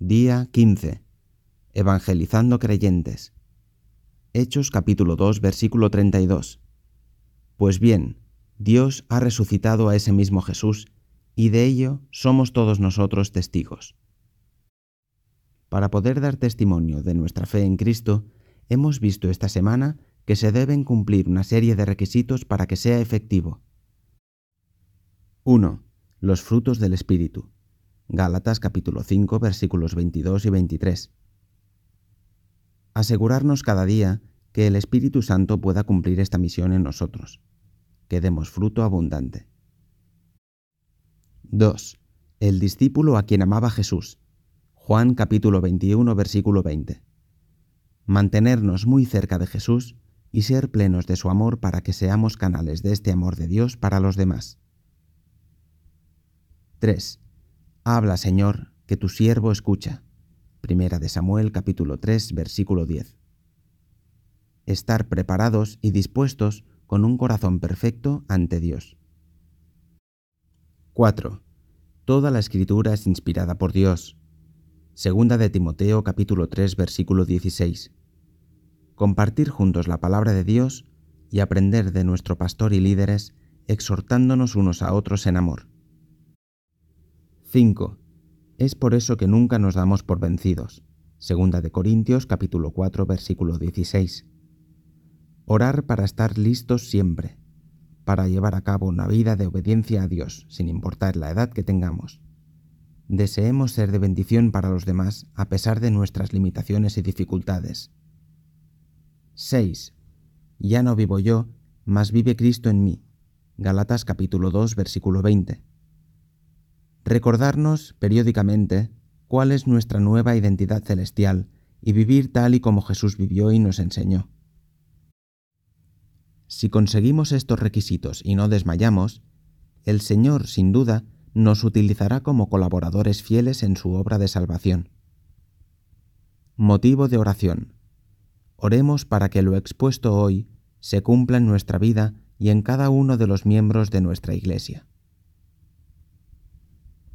Día 15. Evangelizando creyentes. Hechos capítulo 2 versículo 32. Pues bien, Dios ha resucitado a ese mismo Jesús, y de ello somos todos nosotros testigos. Para poder dar testimonio de nuestra fe en Cristo, hemos visto esta semana que se deben cumplir una serie de requisitos para que sea efectivo. 1. Los frutos del Espíritu. Gálatas capítulo 5 versículos 22 y 23. Asegurarnos cada día que el Espíritu Santo pueda cumplir esta misión en nosotros, que demos fruto abundante. 2. El discípulo a quien amaba Jesús. Juan capítulo 21 versículo 20. Mantenernos muy cerca de Jesús y ser plenos de su amor para que seamos canales de este amor de Dios para los demás. 3. Habla, Señor, que tu siervo escucha. Primera de Samuel capítulo 3 versículo 10. Estar preparados y dispuestos con un corazón perfecto ante Dios. 4. Toda la escritura es inspirada por Dios. Segunda de Timoteo capítulo 3 versículo 16. Compartir juntos la palabra de Dios y aprender de nuestro pastor y líderes, exhortándonos unos a otros en amor. 5. Es por eso que nunca nos damos por vencidos. Segunda de Corintios capítulo 4 versículo 16. Orar para estar listos siempre, para llevar a cabo una vida de obediencia a Dios, sin importar la edad que tengamos. Deseemos ser de bendición para los demás a pesar de nuestras limitaciones y dificultades. 6. Ya no vivo yo, mas vive Cristo en mí. Galatas capítulo 2 versículo 20 recordarnos periódicamente cuál es nuestra nueva identidad celestial y vivir tal y como Jesús vivió y nos enseñó. Si conseguimos estos requisitos y no desmayamos, el Señor, sin duda, nos utilizará como colaboradores fieles en su obra de salvación. Motivo de oración. Oremos para que lo expuesto hoy se cumpla en nuestra vida y en cada uno de los miembros de nuestra Iglesia.